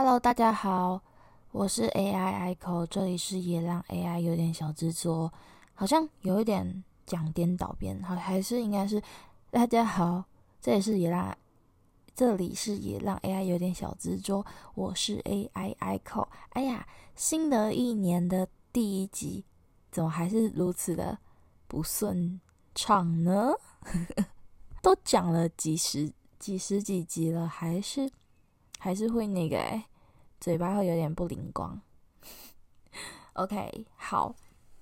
Hello，大家好，我是 AI Echo，这里是也让 AI 有点小制作，好像有一点讲颠倒边，好还是应该是大家好，这里是也让这里是也让 AI 有点小制作，我是 AI Echo。哎呀，新的一年的第一集，怎么还是如此的不顺畅呢？都讲了几十几十几集了，还是。还是会那个哎，嘴巴会有点不灵光。OK，好，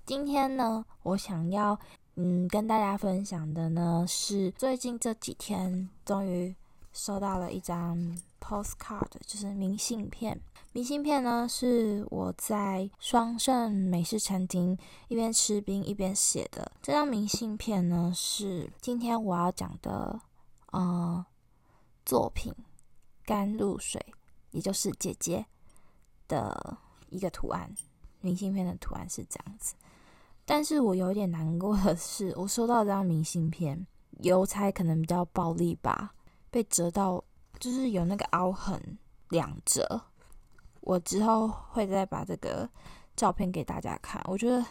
今天呢，我想要嗯跟大家分享的呢是最近这几天终于收到了一张 postcard，就是明信片。明信片呢是我在双盛美式餐厅一边吃冰一边写的。这张明信片呢是今天我要讲的呃作品。甘露水，也就是姐姐的一个图案，明信片的图案是这样子。但是我有点难过的是，我收到这张明信片，邮差可能比较暴力吧，被折到就是有那个凹痕两折。我之后会再把这个照片给大家看，我觉得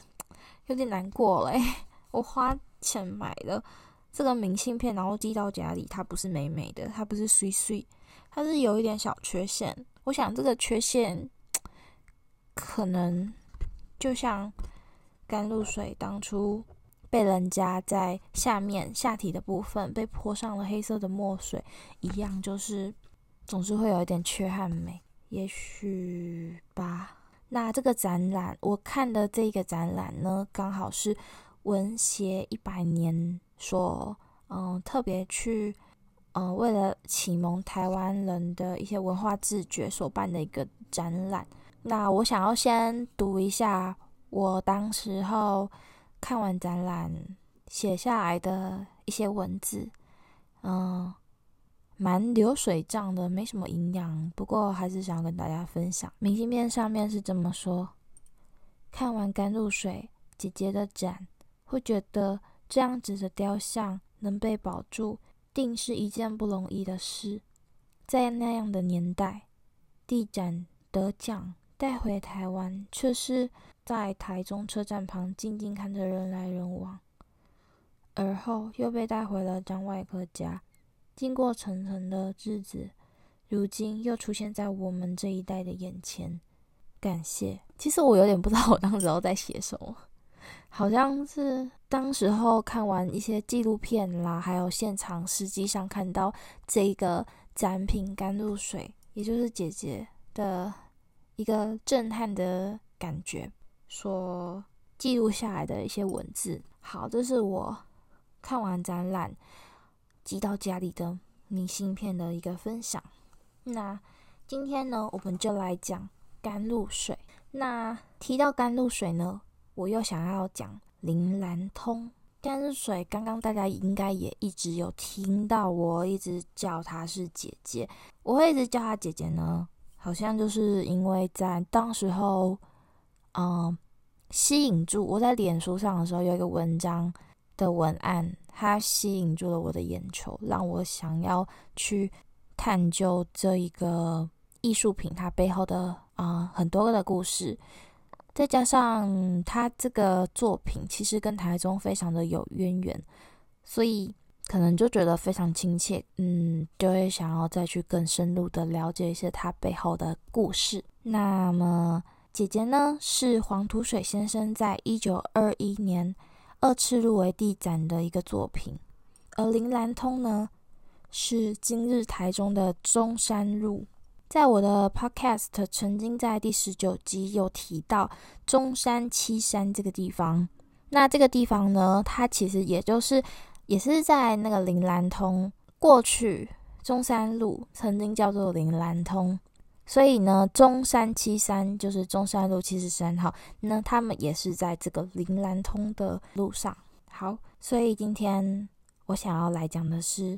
有点难过嘞。我花钱买的这个明信片，然后寄到家里，它不是美美的，它不是碎碎。它是有一点小缺陷，我想这个缺陷可能就像甘露水当初被人家在下面下体的部分被泼上了黑色的墨水一样，就是总是会有一点缺憾美，也许吧。那这个展览，我看的这个展览呢，刚好是文协一百年所嗯特别去。嗯、为了启蒙台湾人的一些文化自觉所办的一个展览。那我想要先读一下我当时候看完展览写下来的一些文字。嗯、蛮流水账的，没什么营养，不过还是想要跟大家分享。明信片上面是这么说：看完甘露水姐姐的展，会觉得这样子的雕像能被保住。定是一件不容易的事，在那样的年代，地展得奖带回台湾，却是在台中车站旁静静看着人来人往，而后又被带回了张外科家，经过层层的日子，如今又出现在我们这一代的眼前。感谢，其实我有点不知道我当时候在写什么。好像是当时候看完一些纪录片啦，还有现场实际上看到这个展品甘露水，也就是姐姐的一个震撼的感觉，所记录下来的一些文字。好，这是我看完展览寄到家里的明信片的一个分享。那今天呢，我们就来讲甘露水。那提到甘露水呢，我又想要讲林兰通甘露水，刚刚大家应该也一直有听到，我一直叫她是姐姐。我会一直叫她姐姐呢，好像就是因为在当时候，嗯，吸引住我在脸书上的时候，有一个文章的文案，它吸引住了我的眼球，让我想要去探究这一个艺术品它背后的啊、很多个的故事。再加上他这个作品其实跟台中非常的有渊源，所以可能就觉得非常亲切，嗯，就会想要再去更深入的了解一些他背后的故事。那么姐姐呢，是黄土水先生在一九二一年二次入围地展的一个作品，而林兰通呢，是今日台中的中山路。在我的 podcast 曾经在第十九集有提到中山七山这个地方，那这个地方呢，它其实也就是也是在那个林兰通过去中山路曾经叫做林兰通，所以呢，中山七山就是中山路七十三号，那他们也是在这个林兰通的路上。好，所以今天我想要来讲的是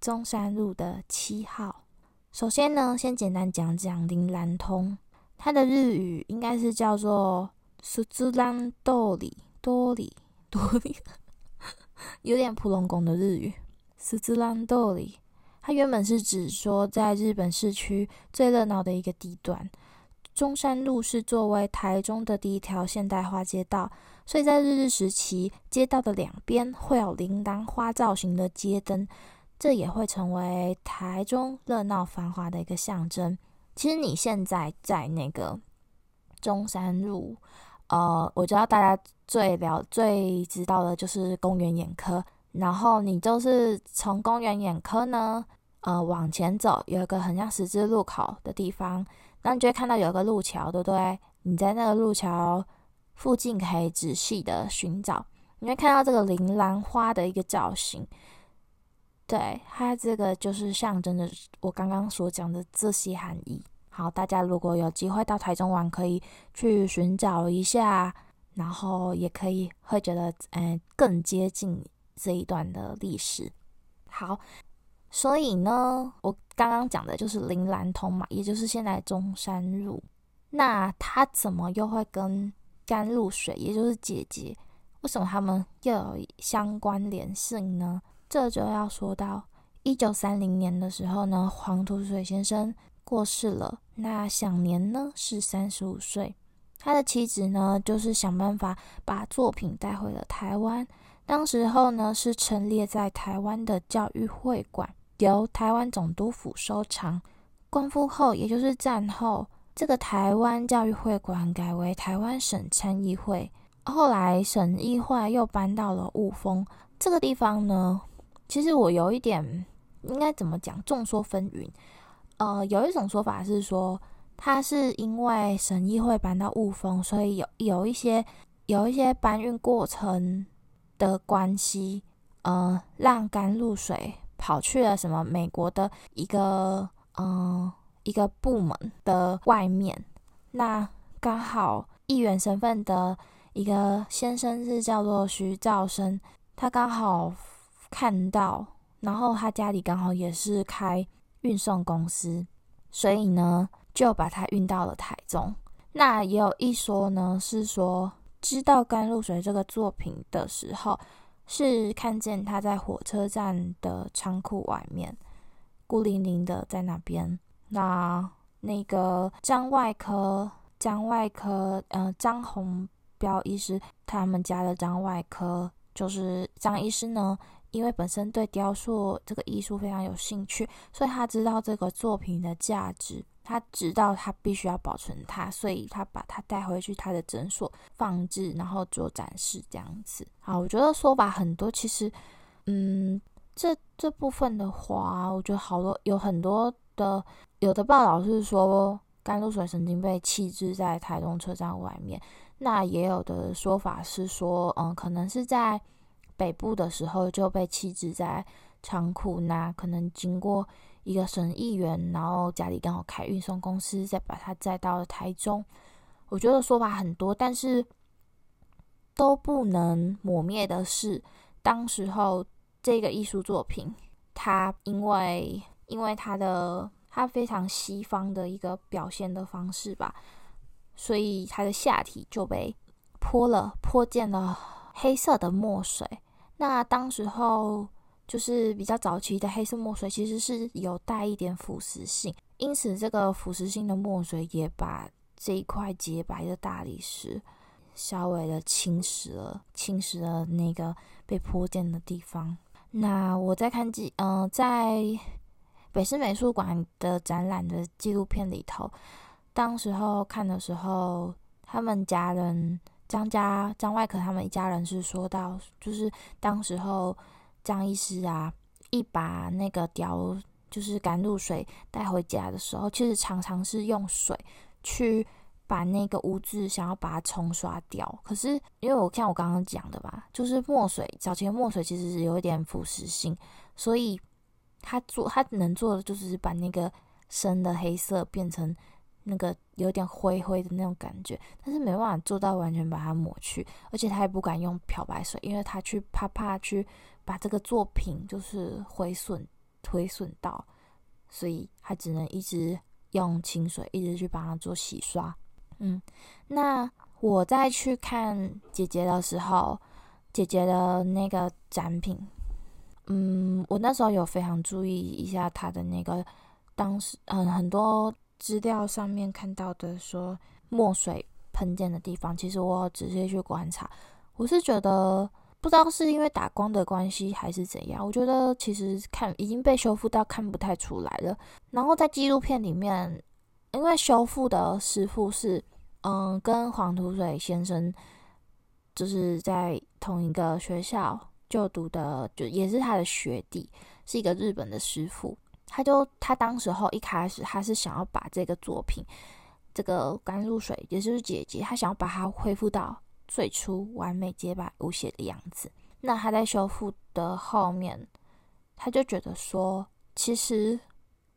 中山路的七号。首先呢，先简单讲讲灵兰通，它的日语应该是叫做すずらん通り多里多里，有点普拢贡的日语。すずらん通り， 它原本是指说在日本市区最热闹的一个地段。中山路是作为台中的第一条现代化街道，所以在日治时期，街道的两边会有铃兰花造型的街灯， 这也会成为台中热闹繁华的一个象征。其实你现在在那个中山路，呃，我知道大家最了最知道的就是公园眼科，然后你就是从公园眼科呢，呃，往前走，有一个很像十字路口的地方。那你就会看到有一个路桥，对不对？你在那个路桥附近可以仔细的寻找，你会看到这个铃兰花的一个造型。对，它这个就是象征着我刚刚所讲的这些含义。好，大家如果有机会到台中玩，可以去寻找一下，然后也可以会觉得，嗯，更接近这一段的历史。好。所以呢，我刚刚讲的就是铃兰通嘛，也就是现在中山路。那它怎么又会跟甘露水，也就是姐姐，为什么他们又有相关联性呢？这就要说到一九三零年的时候呢，黄土水先生过世了，那享年呢是三十五岁。他的妻子呢，就是想办法把作品带回了台湾。当时候呢，是陈列在台湾的教育会馆。由台湾总督府收藏。光复后，也就是战后，这个台湾教育会馆改为台湾省参议会。后来省议会又搬到了雾峰这个地方呢。其实我有一点应该怎么讲，众说纷纭。呃，有一种说法是说，他是因为神议会搬到雾峰，所以有有一些有一些搬运过程的关系，呃，让甘露水。跑去了什么美国的一个嗯、呃、一个部门的外面，那刚好议员身份的一个先生是叫做徐兆生，他刚好看到，然后他家里刚好也是开运送公司，所以呢就把他运到了台中。那也有一说呢，是说知道甘露水这个作品的时候。是看见他在火车站的仓库外面，孤零零的在那边。那那个张外科，张外科，呃，张宏标医师，他们家的张外科，就是张医师呢，因为本身对雕塑这个艺术非常有兴趣，所以他知道这个作品的价值。他知道他必须要保存它，所以他把它带回去他的诊所放置，然后做展示这样子。好，我觉得说法很多，其实，嗯，这这部分的话，我觉得好多有很多的有的报道是说甘露水曾经被弃置在台东车站外面，那也有的说法是说，嗯，可能是在北部的时候就被弃置在仓库，那可能经过。一个省议员，然后家里刚好开运送公司，再把它载到了台中。我觉得说法很多，但是都不能抹灭的是，当时候这个艺术作品，它因为因为它的它非常西方的一个表现的方式吧，所以它的下体就被泼了泼溅了黑色的墨水。那当时候。就是比较早期的黑色墨水，其实是有带一点腐蚀性，因此这个腐蚀性的墨水也把这一块洁白的大理石稍微的侵蚀了，侵蚀了那个被泼溅的地方。那我在看记，嗯、呃，在北师美术馆的展览的纪录片里头，当时候看的时候，他们家人张家张外科他们一家人是说到，就是当时候。张医师啊，一把那个雕，就是甘露水带回家的时候，其实常常是用水去把那个污渍想要把它冲刷掉。可是因为我像我刚刚讲的吧，就是墨水，早期的墨水其实是有一点腐蚀性，所以他做他能做的就是把那个深的黑色变成那个有点灰灰的那种感觉，但是没办法做到完全把它抹去，而且他也不敢用漂白水，因为他去怕怕去。把这个作品就是毁损、毁损到，所以他只能一直用清水，一直去帮他做洗刷。嗯，那我再去看姐姐的时候，姐姐的那个展品，嗯，我那时候有非常注意一下她的那个当时嗯很多资料上面看到的说墨水喷溅的地方，其实我仔细去观察，我是觉得不知道是因为打光的关系还是怎样，我觉得其实看已经被修复到看不太出来了。然后在纪录片里面，因为修复的师傅是嗯跟黄土水先生就是在同一个学校就读的，就也是他的学弟，是一个日本的师傅。他就他当时候一开始他是想要把这个作品。这个甘露水也就是姐姐，他想要把它恢复到最初完美洁白无瑕的样子。那他在修复的后面，他就觉得说，其实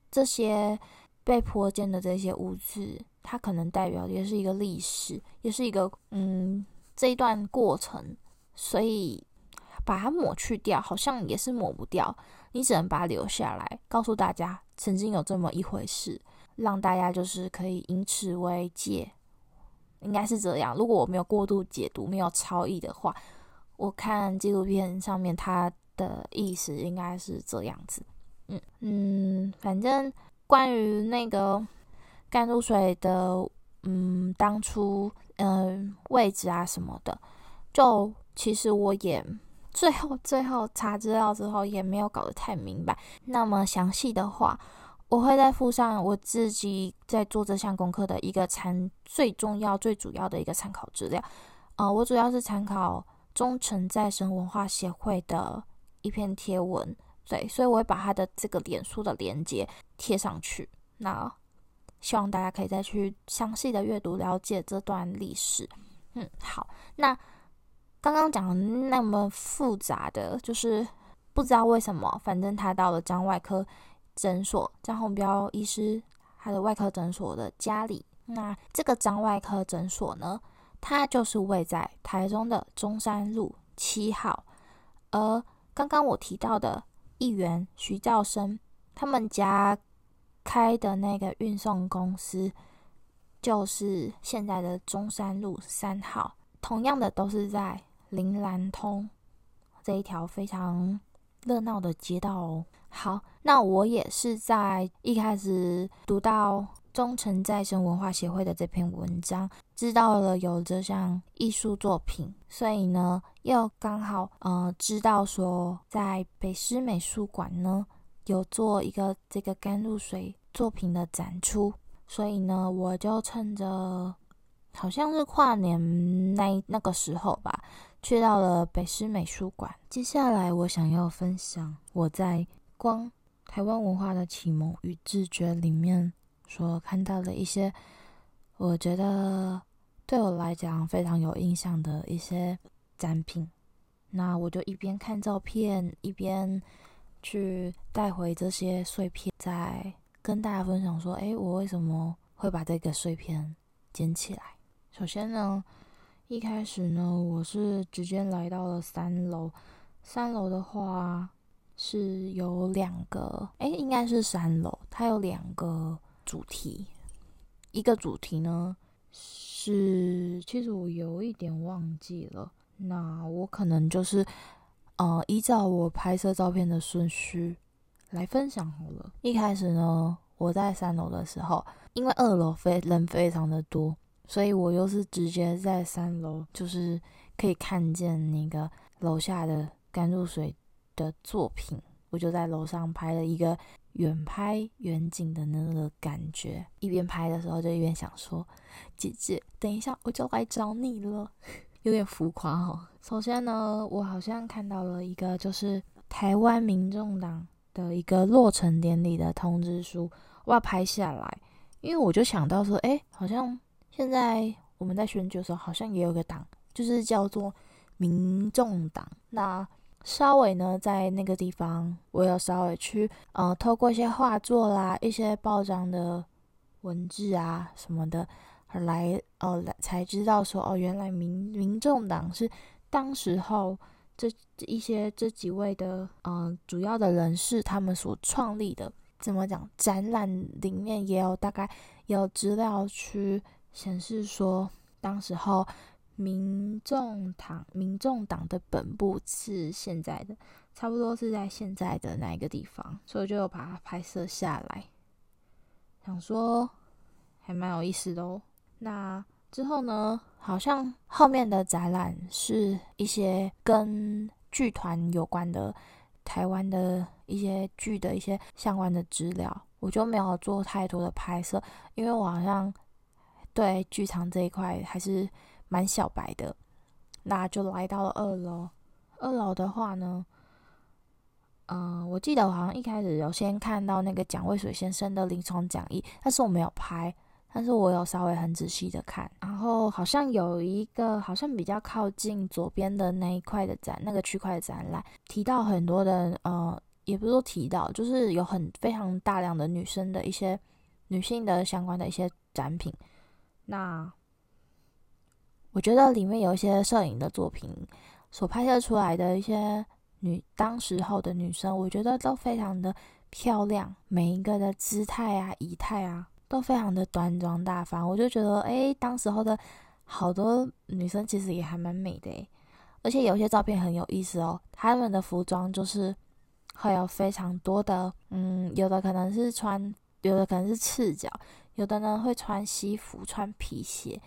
这些被泼溅的这些污渍，它可能代表也是一个历史，也是一个嗯这一段过程。所以把它抹去掉，好像也是抹不掉，你只能把它留下来，告诉大家曾经有这么一回事。让大家就是可以以此为戒，应该是这样。如果我没有过度解读、没有超译的话，我看纪录片上面它的意思应该是这样子。嗯嗯，反正关于那个甘露水的，嗯，当初嗯位置啊什么的，就其实我也最后最后查资料之后也没有搞得太明白。那么详细的话。我会再附上我自己在做这项功课的一个参最重要、最主要的一个参考资料。呃，我主要是参考忠诚再生文化协会的一篇贴文，对，所以我会把它的这个脸书的链接贴上去。那希望大家可以再去详细的阅读了解这段历史。嗯，好，那刚刚讲那么复杂的，就是不知道为什么，反正他到了张外科。诊所张宏标医师，他的外科诊所的家里。那这个张外科诊所呢，它就是位在台中的中山路七号。而刚刚我提到的议员徐兆生，他们家开的那个运送公司，就是现在的中山路三号。同样的，都是在林兰通这一条非常热闹的街道哦。好，那我也是在一开始读到忠诚再生文化协会的这篇文章，知道了有这项艺术作品，所以呢，又刚好呃知道说在北师美术馆呢有做一个这个甘露水作品的展出，所以呢，我就趁着好像是跨年那那个时候吧，去到了北师美术馆。接下来我想要分享我在。光台湾文化的启蒙与自觉里面所看到的一些，我觉得对我来讲非常有印象的一些展品，那我就一边看照片，一边去带回这些碎片，再跟大家分享说：哎，我为什么会把这个碎片捡起来？首先呢，一开始呢，我是直接来到了三楼，三楼的话。是有两个，哎，应该是三楼。它有两个主题，一个主题呢是，其实我有一点忘记了。那我可能就是，呃，依照我拍摄照片的顺序来分享好了。一开始呢，我在三楼的时候，因为二楼非人非常的多，所以我又是直接在三楼，就是可以看见那个楼下的甘露水的作品，我就在楼上拍了一个远拍远景的那个感觉。一边拍的时候，就一边想说：“姐姐，等一下我就来找你了。”有点浮夸哦。首先呢，我好像看到了一个，就是台湾民众党的一个落成典礼的通知书，我要拍下来，因为我就想到说：“哎，好像现在我们在选举的时候，好像也有个党，就是叫做民众党。”那稍微呢，在那个地方，我有稍微去，呃，透过一些画作啦、一些报章的文字啊什么的，而来，呃，来才知道说，哦，原来民民众党是当时候这一些这几位的，呃，主要的人士他们所创立的。怎么讲？展览里面也有大概有资料去显示说，当时候。民众党，民众党的本部是现在的差不多是在现在的那一个地方，所以就把它拍摄下来，想说还蛮有意思的哦。那之后呢，好像后面的展览是一些跟剧团有关的，台湾的一些剧的一些相关的资料，我就没有做太多的拍摄，因为我好像对剧场这一块还是蛮小白的。那就来到了二楼，二楼的话呢，嗯、我记得我好像一开始有先看到那个蒋渭水先生的临床讲义，但是我没有拍。但是我有稍微很仔细的看，然后好像有一个好像比较靠近左边的那一块的展，那个区块展览提到很多的呃，也不是说提到，就是有很非常大量的女生的一些女性的相关的一些展品。那我觉得里面有一些摄影的作品所拍摄出来的一些女当时候的女生，我觉得都非常的漂亮，每一个的姿态啊、仪态啊。都非常的端庄大方，我就觉得，哎，当时候的好多女生其实也还蛮美的，诶，而且有些照片很有意思哦，她们的服装就是会有非常多的，嗯，有的可能是穿，有的可能是赤脚，有的呢会穿西服、穿皮鞋，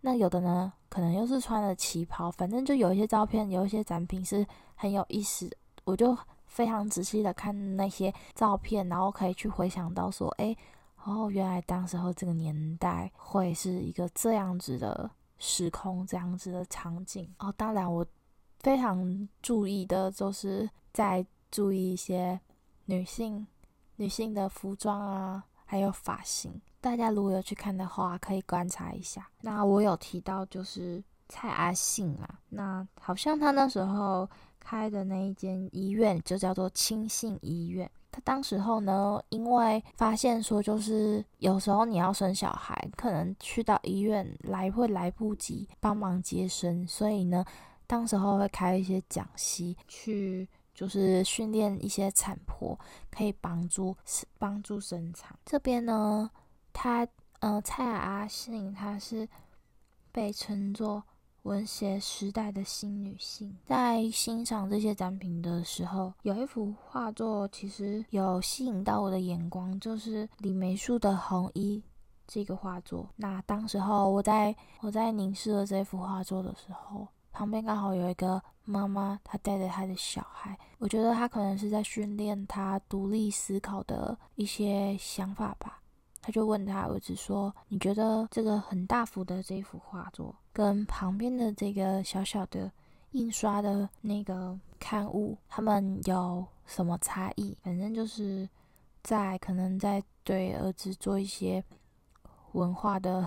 那有的呢可能又是穿了旗袍，反正就有一些照片，有一些展品是很有意思，我就非常仔细的看那些照片，然后可以去回想到说，哎。哦，原来当时候这个年代会是一个这样子的时空，这样子的场景。哦，当然我非常注意的就是在注意一些女性女性的服装啊，还有发型。大家如果有去看的话，可以观察一下。那我有提到就是蔡阿信啊，那好像他那时候开的那一间医院就叫做清信医院。他当时候呢，因为发现说，就是有时候你要生小孩，可能去到医院来会来不及帮忙接生，所以呢，当时候会开一些讲习，去就是训练一些产婆，可以帮助帮助生产。这边呢，他呃蔡阿信，他是被称作。文学时代的新女性，在欣赏这些展品的时候，有一幅画作其实有吸引到我的眼光，就是李梅树的《红衣》这个画作。那当时候我在我在凝视了这幅画作的时候，旁边刚好有一个妈妈，她带着她的小孩，我觉得她可能是在训练她独立思考的一些想法吧。他就问他儿子说：“你觉得这个很大幅的这幅画作，跟旁边的这个小小的印刷的那个刊物，他们有什么差异？反正就是在可能在对儿子做一些文化的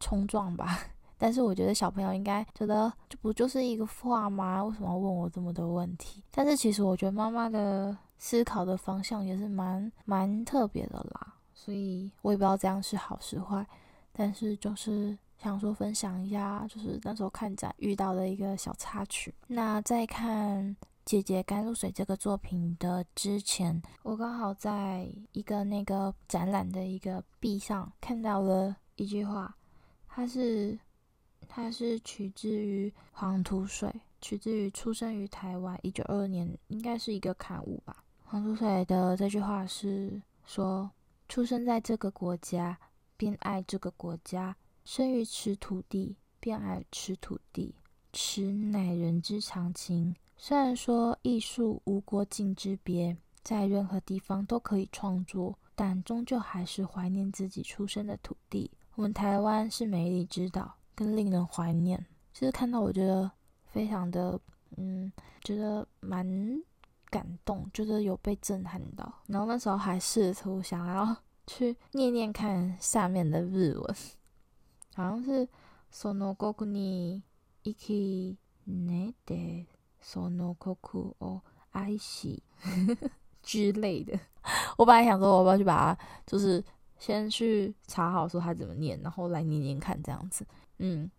冲撞吧。但是我觉得小朋友应该觉得，这不就是一个画吗？为什么要问我这么多问题？但是其实我觉得妈妈的思考的方向也是蛮蛮特别的啦。”所以我也不知道这样是好是坏，但是就是想说分享一下，就是那时候看展遇到的一个小插曲。那在看《姐姐甘露水》这个作品的之前，我刚好在一个那个展览的一个壁上看到了一句话，它是它是取自于黄土水，取自于出生于台湾一九二二年，应该是一个刊物吧。黄土水的这句话是说。出生在这个国家，便爱这个国家；生于此土地，便爱此土地。此乃人之常情。虽然说艺术无国境之别，在任何地方都可以创作，但终究还是怀念自己出生的土地。我们台湾是美丽之岛，更令人怀念。其实看到，我觉得非常的，嗯，觉得蛮。感动，就是有被震撼到，然后那时候还试图想要去念念看下面的日文，好像是その国に生き寝てその国を爱し之类的。我本来想说，我要不要去把它，就是先去查好说它怎么念，然后来念念看这样子，嗯。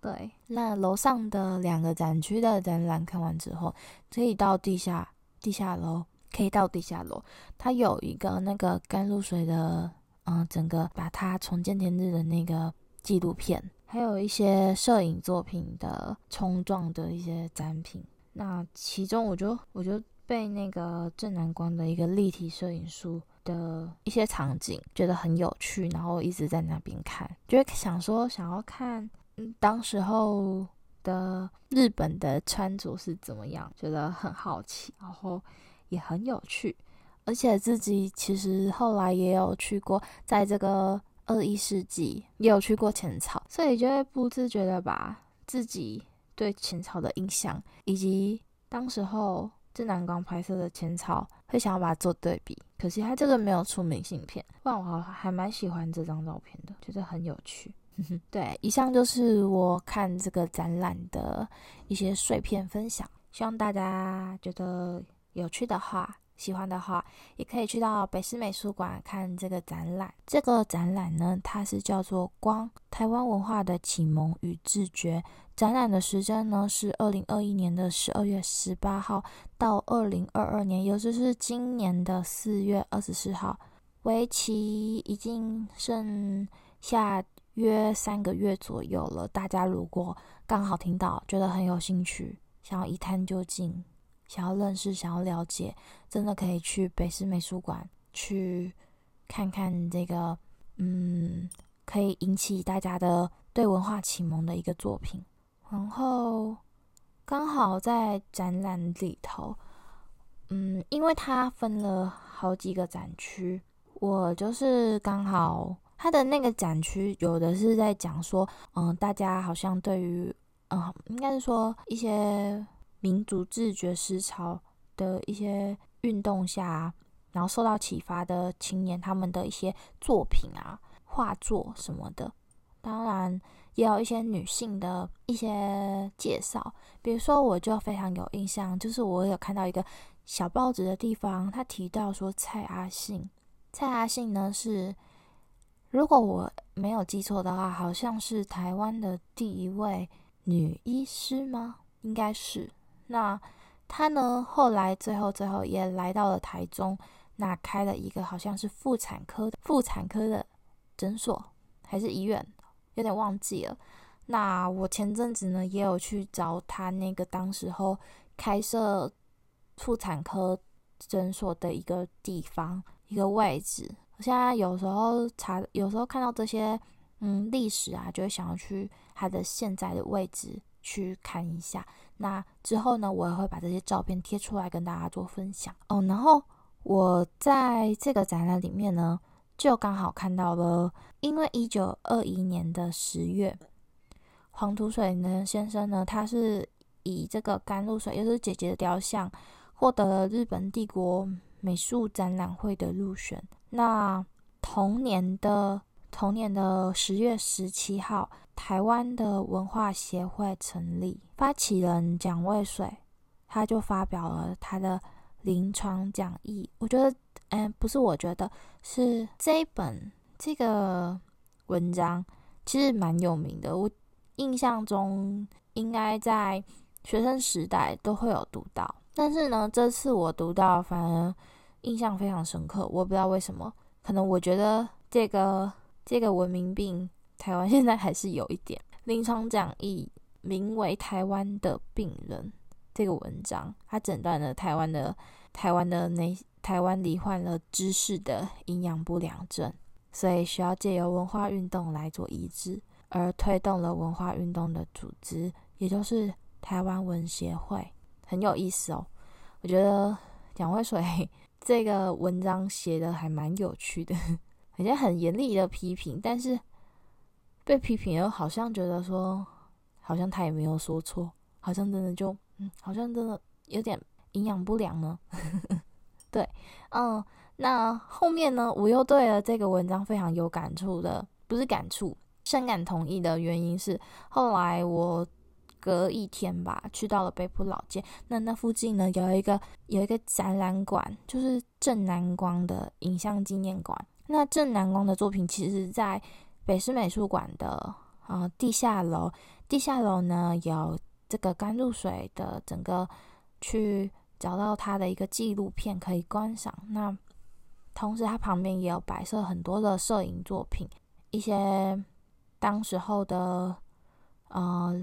对，那楼上的两个展区的展览看完之后，可以到地下地下楼，可以到地下楼。它有一个那个甘露水的，嗯、整个把它重见天日的那个纪录片，还有一些摄影作品的冲撞的一些展品。那其中我就我就被那个正南光的一个立体摄影术的一些场景觉得很有趣，然后一直在那边看，就会想说想要看，嗯，当时候的日本的穿着是怎么样，觉得很好奇，然后也很有趣，而且自己其实后来也有去过，在这个二一世纪也有去过浅草，所以就会不自觉的把自己对浅草的印象，以及当时候正南光拍摄的浅草，会想要把它做对比。可惜他这个没有出明信片，不然我还蛮喜欢这张照片的，觉得很有趣。对，以上就是我看这个展览的一些碎片分享，希望大家觉得有趣的话，喜欢的话，也可以去到北师美术馆看这个展览。这个展览呢，它是叫做《光：台湾文化的启蒙与自觉》。展览的时间呢是二零二一年的十二月十八号到二零二二年，也就是今年的四月二十四号，为期已经剩下约三个月左右了。大家如果刚好听到，觉得很有兴趣，想要一探究竟，想要认识，想要了解，真的可以去北师美术馆去看看这个，嗯，可以引起大家的对文化启蒙的一个作品。然后刚好在展览里头，嗯，因为它分了好几个展区，我就是刚好它的那个展区有的是在讲说，嗯，大家好像对于，嗯，应该是说一些民族自觉思潮的一些运动下，然后受到启发的青年他们的一些作品啊、画作什么的，当然。也有一些女性的一些介绍，比如说我就非常有印象，就是我有看到一个小报纸的地方，他提到说蔡阿信，蔡阿信呢是，如果我没有记错的话，好像是台湾的第一位女医师吗？应该是。那他呢后来最后最后也来到了台中，那开了一个好像是妇产科的妇产科的诊所还是医院。有点忘记了。那我前阵子呢，也有去找他那个当时候开设妇产科诊所的一个地方，一个位置。我现在有时候查，有时候看到这些嗯历史啊，就会想要去他的现在的位置去看一下。那之后呢，我也会把这些照片贴出来跟大家做分享哦。然后我在这个展览里面呢。就刚好看到了，因为一九二一年的十月，黄土水呢先生呢，他是以这个甘露水，又是姐姐的雕像，获得了日本帝国美术展览会的入选。那同年的同年的十月十七号，台湾的文化协会成立，发起人蒋渭水，他就发表了他的临床讲义。我觉得。嗯，不是，我觉得是这一本这个文章其实蛮有名的。我印象中应该在学生时代都会有读到，但是呢，这次我读到反而印象非常深刻。我不知道为什么，可能我觉得这个这个文明病台湾现在还是有一点。临床讲义名为《台湾的病人》这个文章，它诊断了台湾的台湾的那。台湾罹患了知识的营养不良症，所以需要借由文化运动来做医治，而推动了文化运动的组织，也就是台湾文协会，很有意思哦。我觉得蒋渭水这个文章写的还蛮有趣的，好像很严厉的批评，但是被批评又好像觉得说，好像他也没有说错，好像真的就，嗯，好像真的有点营养不良呢。对，嗯，那后面呢，我又对了这个文章非常有感触的，不是感触，深感同意的原因是，后来我隔一天吧，去到了北埔老街，那那附近呢有一个有一个展览馆，就是正南光的影像纪念馆。那正南光的作品，其实在北师美术馆的啊、呃、地下楼，地下楼呢有这个甘露水的整个去。找到他的一个纪录片可以观赏，那同时它旁边也有摆设很多的摄影作品，一些当时候的呃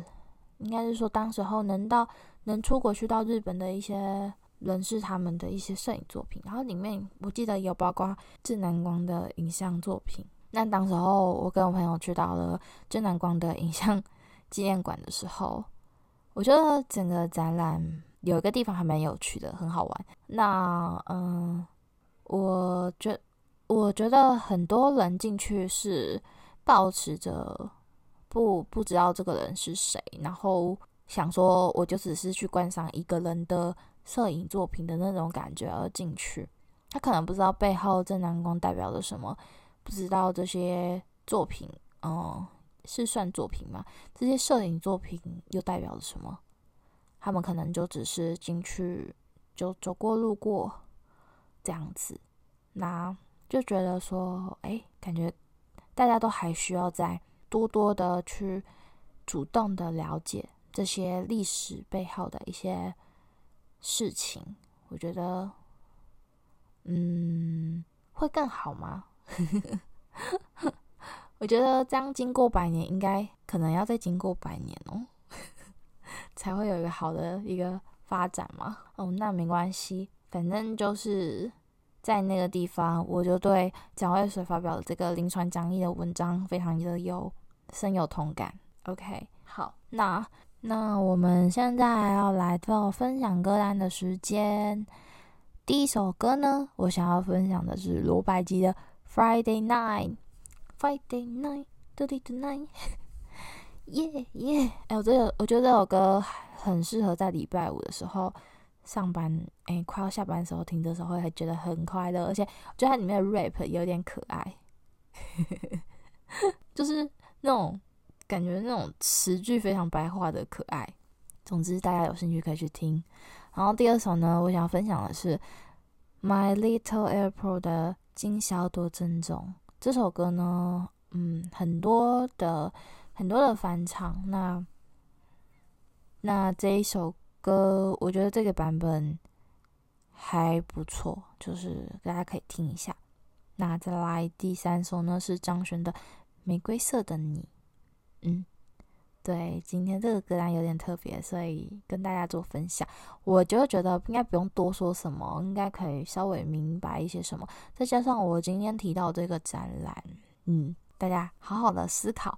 应该是说当时候能到能出国去到日本的一些人士他们的一些摄影作品，然后里面我记得有包括正南光的影像作品。那当时候我跟我朋友去到了正南光的影像 纪念馆的时候，我觉得整个展览有一个地方还蛮有趣的，很好玩。那嗯，我觉我觉得很多人进去是保持着不不知道这个人是谁，然后想说我就只是去观赏一个人的摄影作品的那种感觉而进去，他可能不知道背后正南光代表了什么，不知道这些作品，嗯，是算作品吗？这些摄影作品又代表了什么？他们可能就只是进去就走过路过这样子，那就觉得说，哎，感觉大家都还需要再多多的去主动的了解这些历史背后的一些。事情，我觉得，嗯，会更好吗？我觉得这样经过百年，应该可能要再经过百年哦，才会有一个好的一个发展嘛。哦，那没关系，反正就是在那个地方，我就对蒋渭水发表的这个临床讲义的文章非常的有深有同感。OK，好，那。那我们现在要来到分享歌单的时间。第一首歌呢，我想要分享的是罗百吉的《Friday Night》，Friday Night，Dirty Tonight，耶耶！哎，我这个我觉得这首歌很适合在礼拜五的时候上班，哎、快要下班的时候听的时候会，还觉得很快乐，而且我觉得它里面的 rap 有点可爱，就是那种。感觉那种词句非常白话的可爱。总之，大家有兴趣可以去听。然后第二首呢，我想要分享的是 My Little Airport 的《今宵多珍重》这首歌呢，嗯，很多的很多的翻唱。那那这一首歌，我觉得这个版本还不错，就是大家可以听一下。那再来第三首呢，是张悬的《玫瑰色的你》。嗯，对，今天这个歌单有点特别，所以跟大家做分享。我就觉得应该不用多说什么，应该可以稍微明白一些什么。再加上我今天提到这个展览，嗯，大家好好的思考，